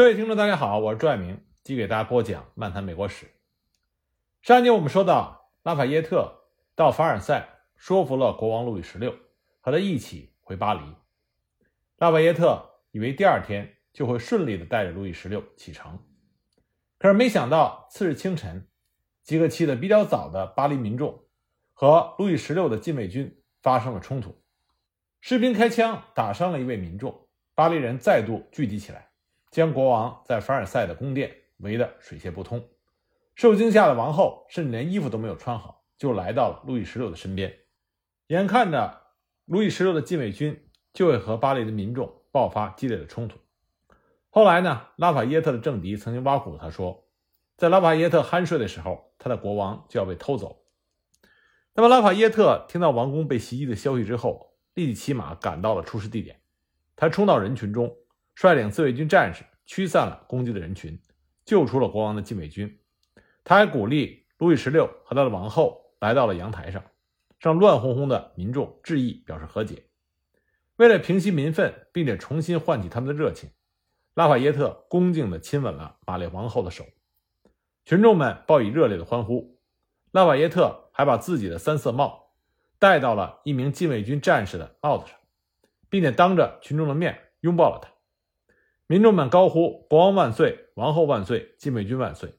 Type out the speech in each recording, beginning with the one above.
各位听众，大家好，我是朱爱明，继续给大家播讲《漫谈美国史》。上一集我们说到，拉法耶特到凡尔赛说服了国王路易十六，和他一起回巴黎。拉法耶特以为第二天就会顺利的带着路易十六启程，可是没想到次日清晨，几个起得比较早的巴黎民众和路易十六的禁卫军发生了冲突，士兵开枪打伤了一位民众，巴黎人再度聚集起来。将国王在凡尔赛的宫殿围得水泄不通，受惊吓的王后甚至连衣服都没有穿好，就来到了路易十六的身边。眼看着路易十六的禁卫军就会和巴黎的民众爆发激烈的冲突。后来呢，拉法耶特的政敌曾经挖苦他说，在拉法耶特酣睡的时候，他的国王就要被偷走。那么，拉法耶特听到王宫被袭击的消息之后，立即骑马赶到了出事地点，他冲到人群中。率领自卫军战士驱散了攻击的人群，救出了国王的禁卫军。他还鼓励路易十六和他的王后来到了阳台上，向乱哄哄的民众致意，表示和解。为了平息民愤，并且重新唤起他们的热情，拉法耶特恭敬地亲吻了玛丽王后的手。群众们报以热烈的欢呼。拉法耶特还把自己的三色帽戴到了一名禁卫军战士的帽子上，并且当着群众的面拥抱了他。民众们高呼“国王万岁，王后万岁，禁卫军万岁”。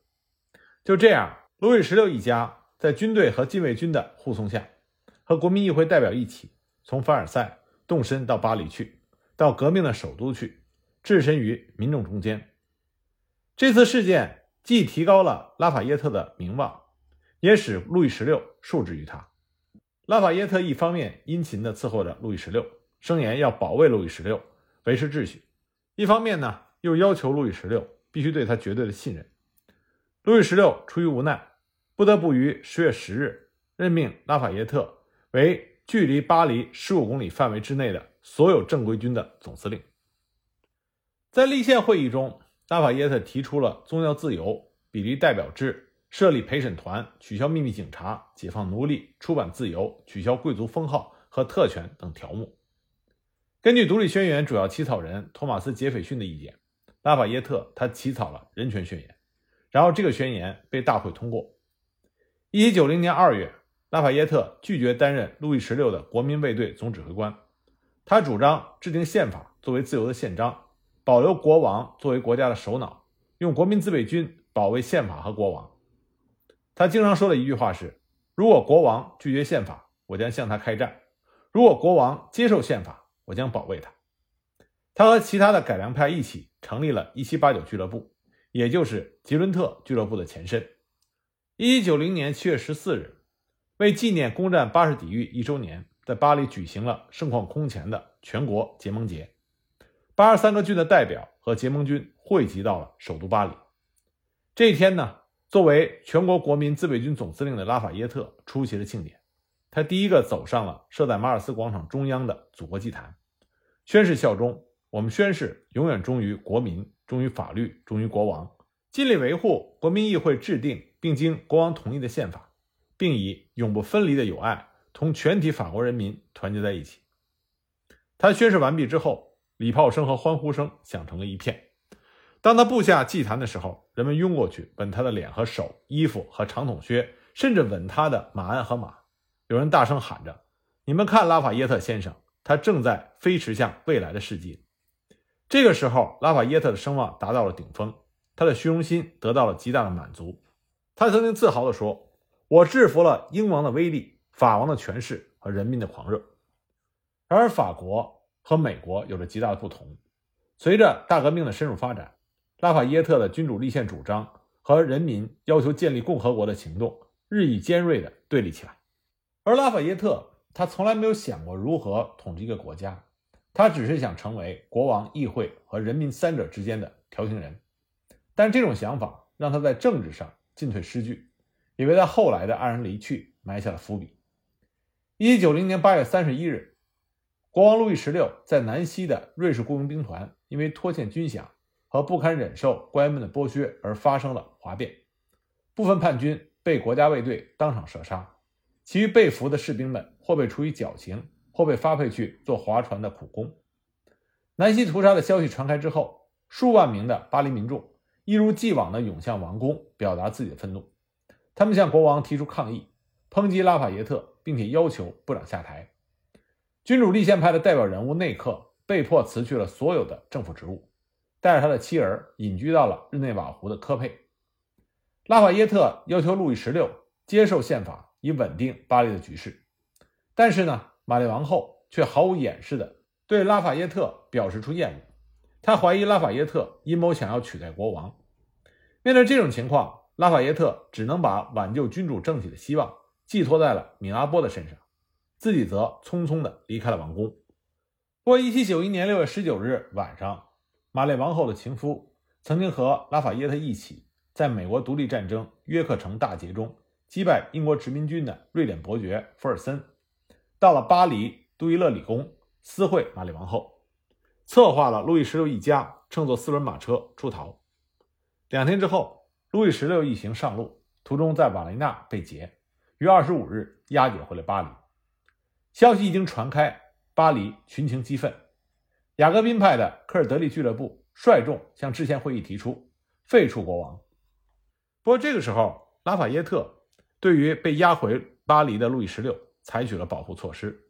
就这样，路易十六一家在军队和禁卫军的护送下，和国民议会代表一起从凡尔赛动身到巴黎去，到革命的首都去，置身于民众中间。这次事件既提高了拉法耶特的名望，也使路易十六受制于他。拉法耶特一方面殷勤地伺候着路易十六，声言要保卫路易十六，维持秩序。一方面呢，又要求路易十六必须对他绝对的信任。路易十六出于无奈，不得不于十月十日任命拉法耶特为距离巴黎十五公里范围之内的所有正规军的总司令。在立宪会议中，拉法耶特提出了宗教自由、比例代表制、设立陪审团、取消秘密警察、解放奴隶、出版自由、取消贵族封号和特权等条目。根据独立宣言主要起草人托马斯·杰斐逊的意见，拉法耶特他起草了人权宣言，然后这个宣言被大会通过。一七九零年二月，拉法耶特拒绝担任路易十六的国民卫队总指挥官，他主张制定宪法作为自由的宪章，保留国王作为国家的首脑，用国民自卫军保卫宪法和国王。他经常说的一句话是：“如果国王拒绝宪法，我将向他开战；如果国王接受宪法。”我将保卫他。他和其他的改良派一起成立了1789俱乐部，也就是吉伦特俱乐部的前身。1790年7月14日，为纪念攻占巴士底狱一周年，在巴黎举行了盛况空前的全国结盟节。八十三个郡的代表和结盟军汇集到了首都巴黎。这一天呢，作为全国国民自卫军总司令的拉法耶特出席了庆典。他第一个走上了设在马尔斯广场中央的祖国祭坛，宣誓效忠。我们宣誓永远忠于国民，忠于法律，忠于国王，尽力维护国民议会制定并经国王同意的宪法，并以永不分离的友爱同全体法国人民团结在一起。他宣誓完毕之后，礼炮声和欢呼声响成了一片。当他步下祭坛的时候，人们拥过去吻他的脸和手、衣服和长筒靴，甚至吻他的马鞍和马。有人大声喊着：“你们看，拉法耶特先生，他正在飞驰向未来的世界。”这个时候，拉法耶特的声望达到了顶峰，他的虚荣心得到了极大的满足。他曾经自豪地说：“我制服了英王的威力、法王的权势和人民的狂热。”然而，法国和美国有着极大的不同。随着大革命的深入发展，拉法耶特的君主立宪主张和人民要求建立共和国的行动日益尖锐地对立起来。而拉法耶特，他从来没有想过如何统治一个国家，他只是想成为国王、议会和人民三者之间的调停人。但这种想法让他在政治上进退失据，也为他后来的黯然离去埋下了伏笔。一九九零年八月三十一日，国王路易十六在南西的瑞士雇佣兵团因为拖欠军饷和不堪忍受官员们的剥削而发生了哗变，部分叛军被国家卫队当场射杀。其余被俘的士兵们，或被处以绞刑，或被发配去做划船的苦工。南希屠杀的消息传开之后，数万名的巴黎民众一如既往地涌向王宫，表达自己的愤怒。他们向国王提出抗议，抨击拉法耶特，并且要求部长下台。君主立宪派的代表人物内克被迫辞去了所有的政府职务，带着他的妻儿隐居到了日内瓦湖的科佩。拉法耶特要求路易十六接受宪法，以稳定巴黎的局势。但是呢，玛丽王后却毫无掩饰地对拉法耶特表示出厌恶。她怀疑拉法耶特阴谋想要取代国王。面对这种情况，拉法耶特只能把挽救君主政体的希望寄托在了米拉波的身上。自己则匆匆地离开了王宫。不过，1791年6月19日晚上，玛丽王后的情夫曾经和拉法耶特一起，在美国独立战争约克城大捷中击败英国殖民军的瑞典伯爵福尔森，到了巴黎杜伊勒里宫私会玛丽王后，策划了路易十六一家乘坐四轮马车出逃。两天之后，路易十六一行上路，途中在瓦雷纳被劫，于25日押解回了巴黎。消息一经传开，巴黎群情激愤。雅各宾派的科尔德利俱乐部率众向制宪会议提出废除国王。不过这个时候，拉法耶特对于被押回巴黎的路易十六采取了保护措施。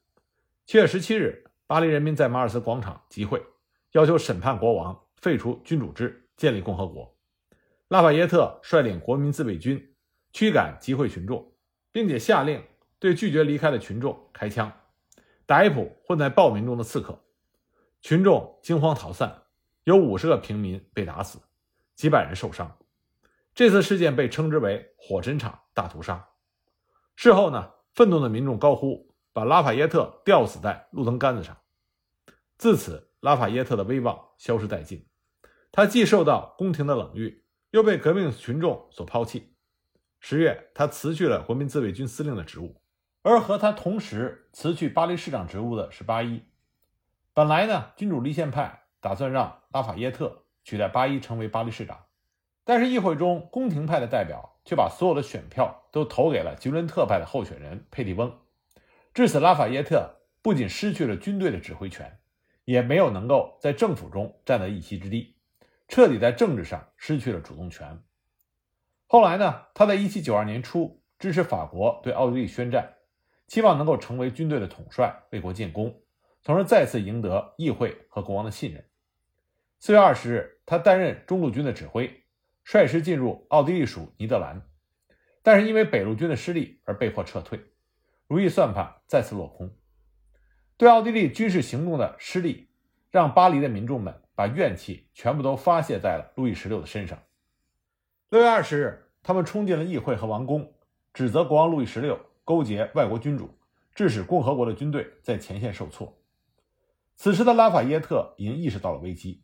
七月十七日，巴黎人民在马尔斯广场集会，要求审判国王，废除君主制，建立共和国。拉法耶特率领国民自卫军驱赶集会群众，并且下令。对拒绝离开的群众开枪，逮捕混在暴民中的刺客，群众惊慌逃散，有五十个平民被打死，几百人受伤。这次事件被称之为“火神场大屠杀”。事后呢，愤怒的民众高呼：“把拉法耶特吊死在路灯杆子上！”自此，拉法耶特的威望消失殆尽。他既受到宫廷的冷遇，又被革命群众所抛弃。十月，他辞去了国民自卫军司令的职务。而和他同时辞去巴黎市长职务的是巴伊。本来呢，君主立宪派打算让拉法耶特取代巴伊成为巴黎市长，但是议会中宫廷派的代表却把所有的选票都投给了吉伦特派的候选人佩蒂翁。至此，拉法耶特不仅失去了军队的指挥权，也没有能够在政府中占得一席之地，彻底在政治上失去了主动权。后来呢，他在1792年初支持法国对奥地利宣战。希望能够成为军队的统帅，为国建功，从而再次赢得议会和国王的信任。四月二十日，他担任中路军的指挥，率师进入奥地利属尼德兰，但是因为北路军的失利而被迫撤退，如意算盘再次落空。对奥地利军事行动的失利，让巴黎的民众们把怨气全部都发泄在了路易十六的身上。六月二十日，他们冲进了议会和王宫，指责国王路易十六。勾结外国君主，致使共和国的军队在前线受挫。此时的拉法耶特已经意识到了危机，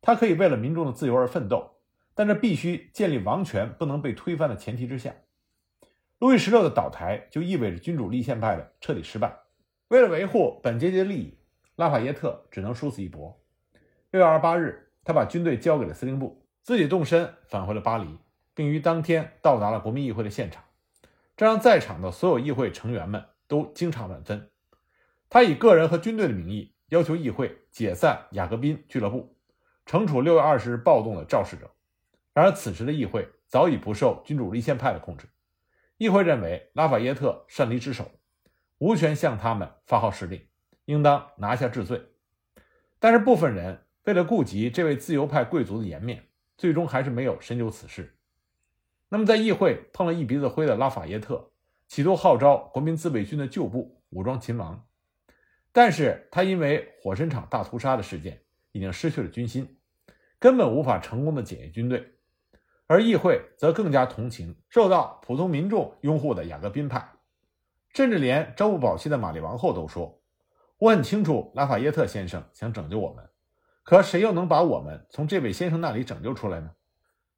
他可以为了民众的自由而奋斗，但这必须建立王权不能被推翻的前提之下。路易十六的倒台就意味着君主立宪派的彻底失败。为了维护本阶级的利益，拉法耶特只能殊死一搏。六月二十八日，他把军队交给了司令部，自己动身返回了巴黎，并于当天到达了国民议会的现场。这让在场的所有议会成员们都惊诧万分。他以个人和军队的名义要求议会解散雅各宾俱乐部，惩处六月二十日暴动的肇事者。然而，此时的议会早已不受君主立宪派的控制。议会认为拉法耶特擅离职守，无权向他们发号施令，应当拿下治罪。但是，部分人为了顾及这位自由派贵族的颜面，最终还是没有深究此事。那么，在议会碰了一鼻子灰的拉法耶特，企图号召国民自卫军的旧部武装秦王，但是他因为火神场大屠杀的事件已经失去了军心，根本无法成功的检验军队，而议会则更加同情受到普通民众拥护的雅各宾派，甚至连朝不保夕的玛丽王后都说：“我很清楚拉法耶特先生想拯救我们，可谁又能把我们从这位先生那里拯救出来呢？”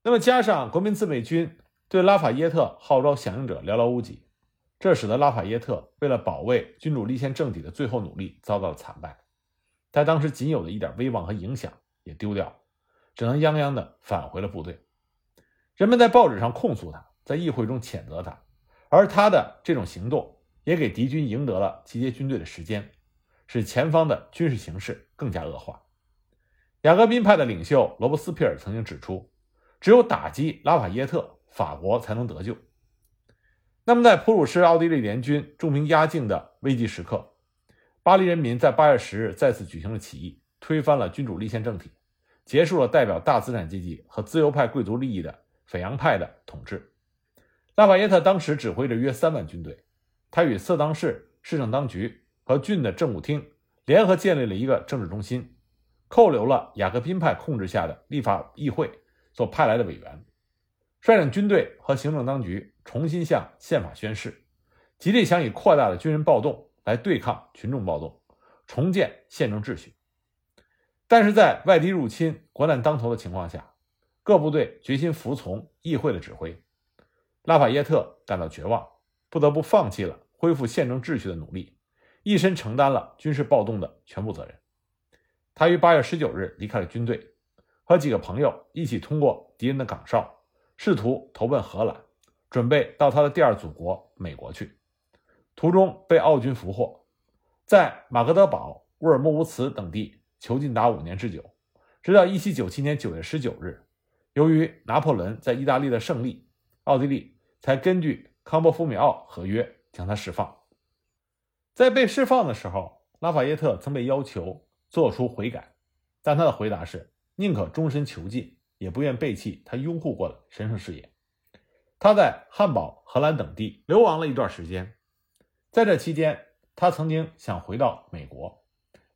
那么，加上国民自卫军对拉法耶特号召响应者寥寥无几，这使得拉法耶特为了保卫君主立宪政体的最后努力遭到了惨败。他当时仅有的一点威望和影响也丢掉，只能泱泱的返回了部队。人们在报纸上控诉他，在议会中谴责他，而他的这种行动也给敌军赢得了集结军队的时间，使前方的军事形势更加恶化。雅各宾派的领袖罗伯斯庇尔曾经指出，只有打击拉法耶特，法国才能得救。那么，在普鲁士奥地利联军重兵压境的危急时刻，巴黎人民在八月十日再次举行了起义，推翻了君主立宪政体，结束了代表大资产阶级和自由派贵族利益的斐扬派的统治。拉法耶特当时指挥着约三万军队，他与色当市市政当局和郡的政务厅联合建立了一个政治中心，扣留了雅各宾派控制下的立法议会所派来的委员，率领军队和行政当局重新向宪法宣誓，极力想以扩大的军人暴动来对抗群众暴动，重建宪政秩序。但是在外敌入侵、国难当头的情况下，各部队决心服从议会的指挥。拉法耶特感到绝望，不得不放弃了恢复宪政秩序的努力，一身承担了军事暴动的全部责任。他于八月十九日离开了军队，和几个朋友一起通过敌人的岗哨，试图投奔荷兰，准备到他的第二祖国美国去。途中被奥军俘获，在马格德堡、乌尔木乌茨等地囚禁达五年之久，直到一七九七年九月十九日，由于拿破仑在意大利的胜利。奥地利才根据康波夫米奥合约将他释放。在被释放的时候，拉法耶特曾被要求做出悔改，但他的回答是宁可终身囚禁，也不愿背弃他拥护过的神圣事业。他在汉堡、荷兰等地流亡了一段时间，在这期间，他曾经想回到美国，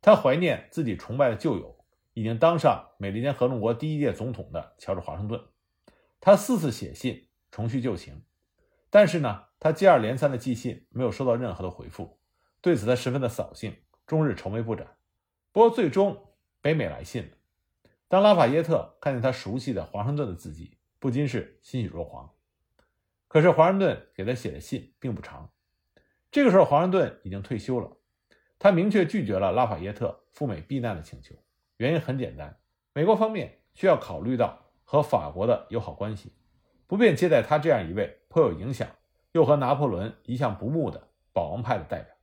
他怀念自己崇拜的旧友，已经当上美利坚合众国第一届总统的乔治华盛顿。他四次写信。重叙旧情，但是呢，他接二连三的寄信没有收到任何的回复，对此他十分的扫兴，终日愁眉不展。不过最终北美来信了，当拉法耶特看见他熟悉的华盛顿的字迹，不禁是欣喜若狂。可是华盛顿给他写的信并不长，这个时候华盛顿已经退休了，他明确拒绝了拉法耶特赴美避难的请求，原因很简单，美国方面需要考虑到和法国的友好关系。不便接待他这样一位颇有影响又和拿破仑一向不睦的保王派的代表。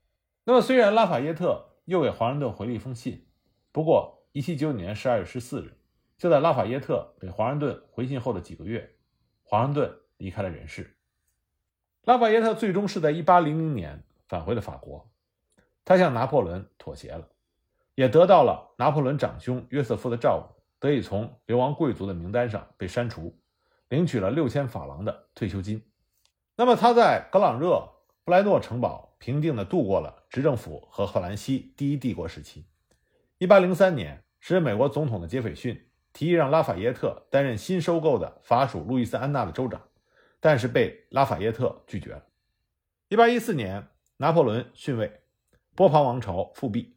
那么，虽然拉法耶特又给华盛顿回了一封信，不过1799年12月14日，就在拉法耶特给华盛顿回信后的几个月，华盛顿离开了人世。拉法耶特最终是在1800年返回了法国，他向拿破仑妥协了，也得到了拿破仑长兄约瑟夫的照顾，得以从流亡贵族的名单上被删除。领取了六千法郎的退休金。那么他在格朗热布莱诺城堡平静地度过了执政府和荷兰西第一帝国时期。一八零三年，时任美国总统的杰斐逊提议让拉法耶特担任新收购的法属路易斯安那的州长，但是被拉法耶特拒绝了。一八一四年，拿破仑逊位，波旁王朝复辟，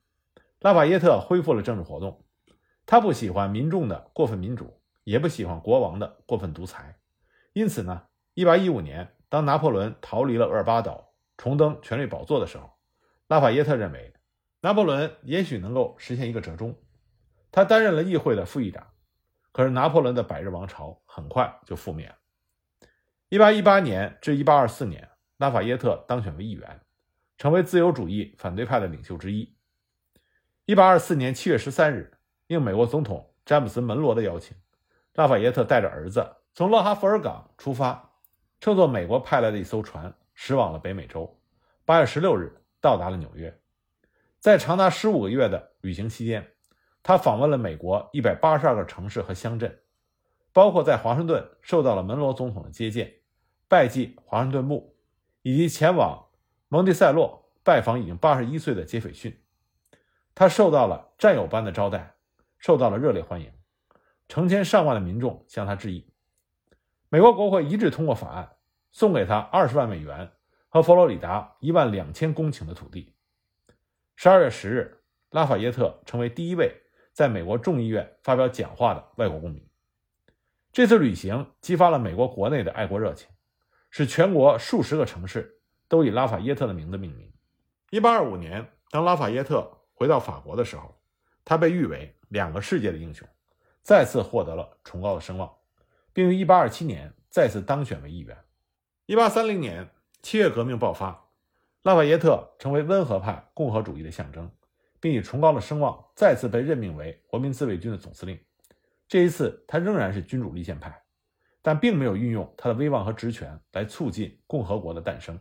拉法耶特恢复了政治活动。他不喜欢民众的过分民主。也不喜欢国王的过分独裁，因此呢，1815年，当拿破仑逃离了厄尔巴岛，重登权力宝座的时候，拉法耶特认为拿破仑也许能够实现一个折中。他担任了议会的副议长，可是拿破仑的百日王朝很快就覆灭了。1818年至1824年，拉法耶特当选为议员，成为自由主义反对派的领袖之一。1824年7月13日，应美国总统詹姆斯·门罗的邀请。拉法耶特带着儿子从勒哈弗尔港出发，乘坐美国派来的一艘船驶往了北美洲。八月十六日到达了纽约，在长达十五个月的旅行期间，他访问了美国一百八十二个城市和乡镇，包括在华盛顿受到了门罗总统的接见，拜祭华盛顿墓，以及前往蒙蒂塞洛拜访已经八十一岁的杰斐逊。他受到了战友般的招待，受到了热烈欢迎。成千上万的民众向他致意，美国国会一致通过法案，送给他二十万美元和佛罗里达一万两千公顷的土地。十二月十日，拉法耶特成为第一位在美国众议院发表讲话的外国公民。这次旅行激发了美国国内的爱国热情，使全国数十个城市都以拉法耶特的名字命名。一八二五年，当拉法耶特回到法国的时候，他被誉为两个世界的英雄。再次获得了崇高的声望，并于1827年再次当选为议员。1830年七月革命爆发，拉法耶特成为温和派共和主义的象征，并以崇高的声望再次被任命为国民自卫军的总司令。这一次，他仍然是君主立宪派，但并没有运用他的威望和职权来促进共和国的诞生。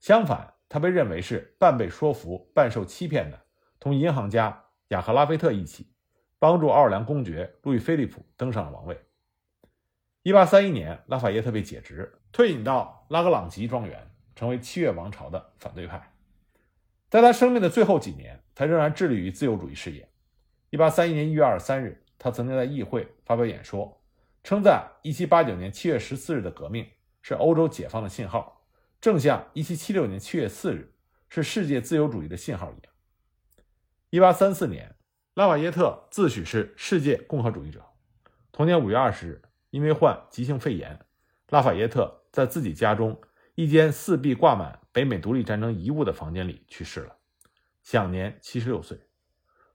相反，他被认为是半被说服、半受欺骗的，同银行家雅克拉菲特一起，帮助奥尔良公爵路易菲利普登上了王位。一八三一年，拉法耶特被解职，退隐到拉格朗吉庄园，成为七月王朝的反对派。在他生命的最后几年，他仍然致力于自由主义事业。一八三一年一月二十三日，他曾经在议会发表演说，称赞一七八九年七月十四日的革命是欧洲解放的信号。正像1776年7月4日是世界自由主义的信号一样。1834年，拉法耶特自诩是世界共和主义者。同年5月20日，因为患急性肺炎，拉法耶特在自己家中一间四壁挂满北美独立战争遗物的房间里去世了，享年76岁。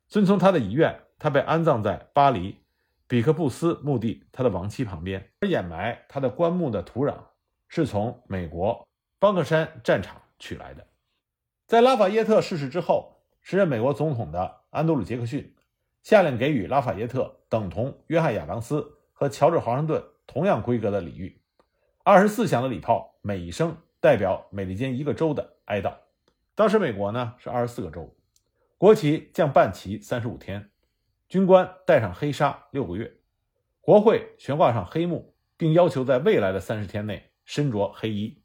遵从他的遗愿，他被安葬在巴黎比克布斯墓地他的亡妻旁边，而掩埋他的棺木的土壤是从美国。邦克山战场取来的。在拉法耶特逝世之后，时任美国总统的安德鲁·杰克逊下令给予拉法耶特等同约翰·亚当斯和乔治·华盛顿同样规格的礼遇：二十四响的礼炮，每一声代表美利坚一个州的哀悼。当时美国呢是二十四个州，国旗降半旗三十五天，军官戴上黑纱六个月，国会悬挂上黑幕，并要求在未来的三十天内身着黑衣。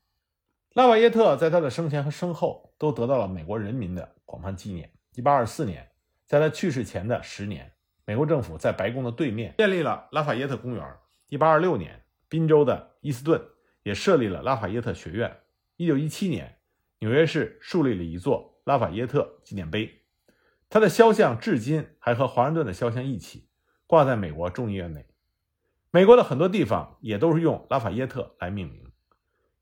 拉瓦耶特在他的生前和身后都得到了美国人民的广泛纪念。1824年，在他去世前的十年，美国政府在白宫的对面建立了拉法耶特公园。1826年，宾州的伊斯顿也设立了拉法耶特学院。1917年，纽约市树立了一座拉法耶特纪念碑，他的肖像至今还和华盛顿的肖像一起挂在美国众议院内。美国的很多地方也都是用拉法耶特来命名。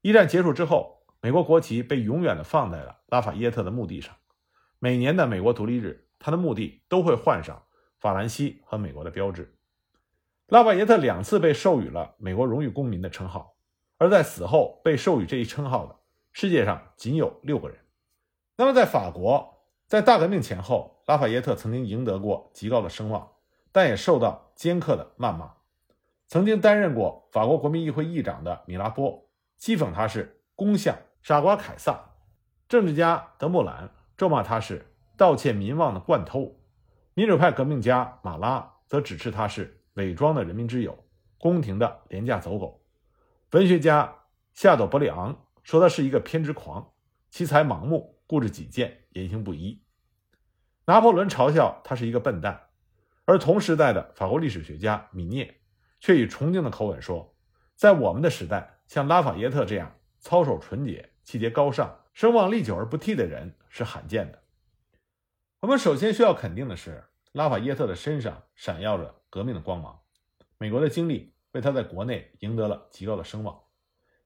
一战结束之后。美国国旗被永远地放在了拉法耶特的墓地上。每年的美国独立日，他的墓地都会换上法兰西和美国的标志。拉法耶特两次被授予了美国荣誉公民的称号，而在死后被授予这一称号的，世界上仅有六个人。那么，在法国，在大革命前后，拉法耶特曾经赢得过极高的声望，但也受到尖刻的谩骂。曾经担任过法国国民议会议长的米拉波讥讽他是公相。傻瓜凯撒，政治家德穆兰咒骂他是盗窃民望的惯偷；民主派革命家马拉则指斥他是伪装的人民之友、宫廷的廉价走狗；文学家夏朵·伯里昂说他是一个偏执狂，奇才盲目、固执己见、言行不一；拿破仑嘲笑他是一个笨蛋，而同时代的法国历史学家米涅却以崇敬的口吻说，在我们的时代，像拉法耶特这样操守纯洁。气节高尚、声望历久而不替的人是罕见的。我们首先需要肯定的是，拉法耶特的身上闪耀着革命的光芒。美国的经历为他在国内赢得了极高的声望。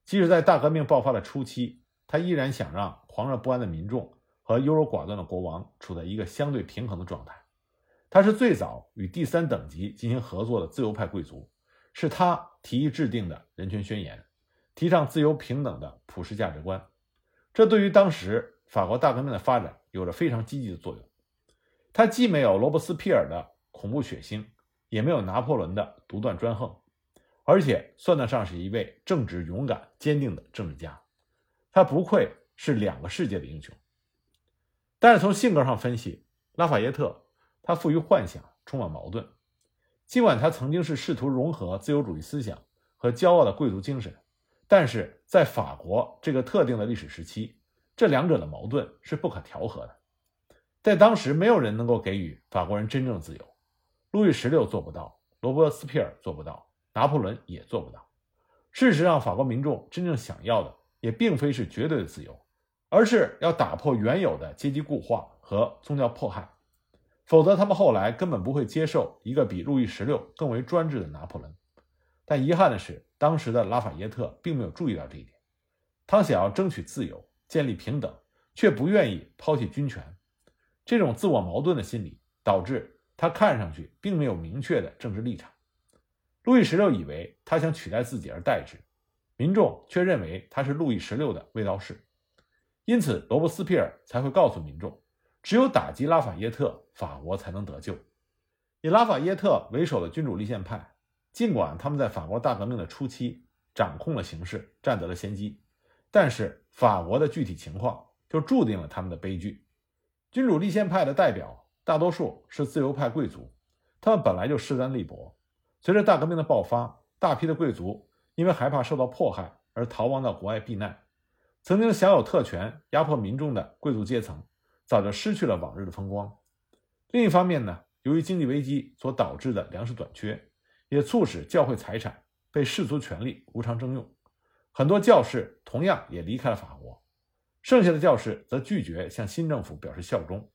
即使在大革命爆发的初期，他依然想让狂热不安的民众和优柔寡断的国王处在一个相对平衡的状态。他是最早与第三等级进行合作的自由派贵族，是他提议制定的人权宣言，提倡自由平等的普世价值观。这对于当时法国大革命的发展有着非常积极的作用。他既没有罗伯斯庇尔的恐怖血腥，也没有拿破仑的独断专横，而且算得上是一位正直、勇敢、坚定的政治家。他不愧是两个世界的英雄。但是从性格上分析，拉法耶特他富于幻想，充满矛盾。尽管他曾经是试图融合自由主义思想和骄傲的贵族精神。但是在法国这个特定的历史时期，这两者的矛盾是不可调和的。在当时，没有人能够给予法国人真正自由，路易十六做不到，罗伯斯庇尔做不到，拿破仑也做不到。事实上，法国民众真正想要的也并非是绝对的自由，而是要打破原有的阶级固化和宗教迫害，否则他们后来根本不会接受一个比路易十六更为专制的拿破仑。但遗憾的是。当时的拉法耶特并没有注意到这一点，他想要争取自由、建立平等，却不愿意抛弃军权。这种自我矛盾的心理导致他看上去并没有明确的政治立场。路易十六以为他想取代自己而代之，民众却认为他是路易十六的卫道士。因此，罗伯斯庇尔才会告诉民众，只有打击拉法耶特，法国才能得救。以拉法耶特为首的君主立宪派，尽管他们在法国大革命的初期掌控了形势，占得了先机，但是法国的具体情况就注定了他们的悲剧。君主立宪派的代表大多数是自由派贵族，他们本来就势单力薄。随着大革命的爆发，大批的贵族因为害怕受到迫害而逃亡到国外避难。曾经享有特权、压迫民众的贵族阶层，早就失去了往日的风光。另一方面呢，由于经济危机所导致的粮食短缺，也促使教会财产被世俗权力无偿征用。很多教士同样也离开了法国，剩下的教士则拒绝向新政府表示效忠。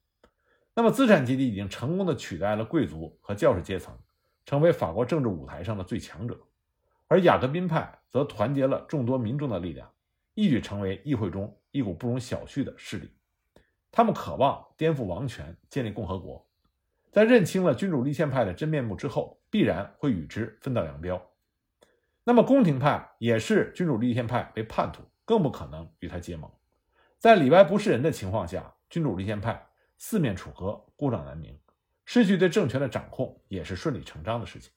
那么，资产阶级已经成功的取代了贵族和教士阶层，成为法国政治舞台上的最强者。而雅各宾派则团结了众多民众的力量。一举成为议会中一股不容小觑的势力，他们渴望颠覆王权，建立共和国。在认清了君主立宪派的真面目之后，必然会与之分道扬镳。那么，宫廷派也是君主立宪派为叛徒，更不可能与他结盟。在里外不是人的情况下，君主立宪派四面楚歌，孤掌难鸣，失去对政权的掌控也是顺理成章的事情。